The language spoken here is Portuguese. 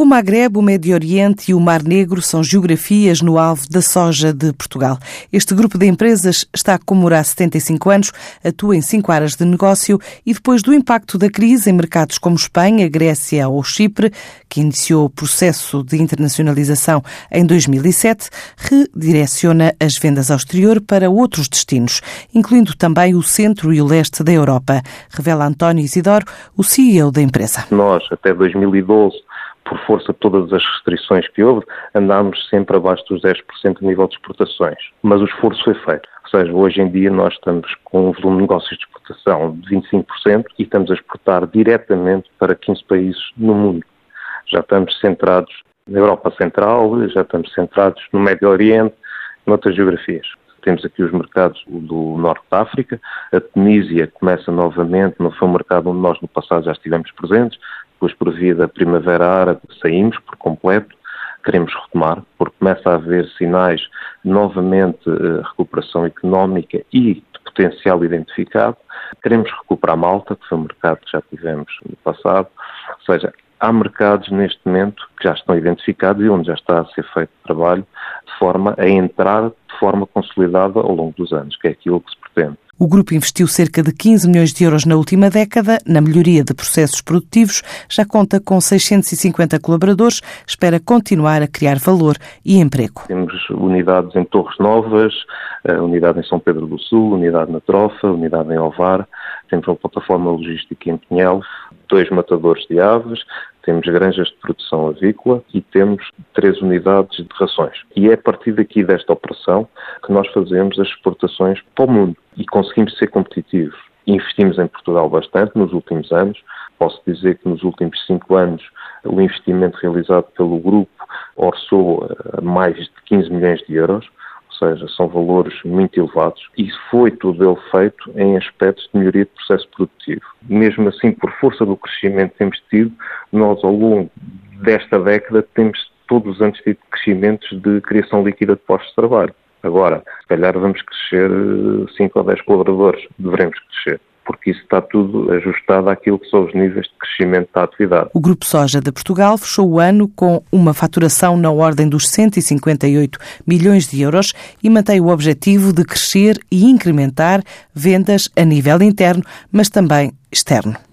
O Magreb, o Médio Oriente e o Mar Negro são geografias no alvo da soja de Portugal. Este grupo de empresas está a comemorar 75 anos, atua em cinco áreas de negócio e depois do impacto da crise em mercados como Espanha, Grécia ou Chipre, que iniciou o processo de internacionalização em 2007, redireciona as vendas ao exterior para outros destinos, incluindo também o centro e o leste da Europa, revela António Isidoro, o CEO da empresa. Nós, até 2012, por força de todas as restrições que houve, andámos sempre abaixo dos 10% de nível de exportações. Mas o esforço foi feito. Ou seja, hoje em dia nós estamos com um volume de negócios de exportação de 25% e estamos a exportar diretamente para 15 países no mundo. Já estamos centrados na Europa Central, já estamos centrados no Médio Oriente, noutras geografias. Temos aqui os mercados do Norte da África, a Tunísia começa novamente, não foi um mercado onde nós no passado já estivemos presentes, depois por via da Primavera Árabe saímos por completo, queremos retomar, porque começa a haver sinais novamente de recuperação económica e de potencial identificado. Queremos recuperar Malta, que foi um mercado que já tivemos no passado, ou seja, há mercados neste momento que já estão identificados e onde já está a ser feito trabalho de forma a entrar de forma consolidada ao longo dos anos, que é aquilo que se pretende. O grupo investiu cerca de 15 milhões de euros na última década na melhoria de processos produtivos, já conta com 650 colaboradores, espera continuar a criar valor e emprego. Temos unidades em Torres Novas, eh, unidade em São Pedro do Sul, unidade na Trofa, unidade em Ovar, temos uma plataforma logística em Pinhel, dois matadores de aves, temos granjas de produção avícola e temos três unidades de rações. E é a partir daqui desta operação que nós fazemos as exportações para o mundo e conseguimos ser competitivos. Investimos em Portugal bastante nos últimos anos. Posso dizer que nos últimos cinco anos o investimento realizado pelo grupo orçou mais de 15 milhões de euros seja, são valores muito elevados e foi tudo ele feito em aspectos de melhoria de processo produtivo. Mesmo assim, por força do crescimento que temos tido, nós ao longo desta década temos todos os anos tido crescimentos de criação líquida de postos de trabalho. Agora, se calhar vamos crescer 5 ou 10 colaboradores, devemos crescer porque isso está tudo ajustado àquilo que são os níveis de crescimento da atividade. O Grupo Soja de Portugal fechou o ano com uma faturação na ordem dos 158 milhões de euros e mantém o objetivo de crescer e incrementar vendas a nível interno, mas também externo.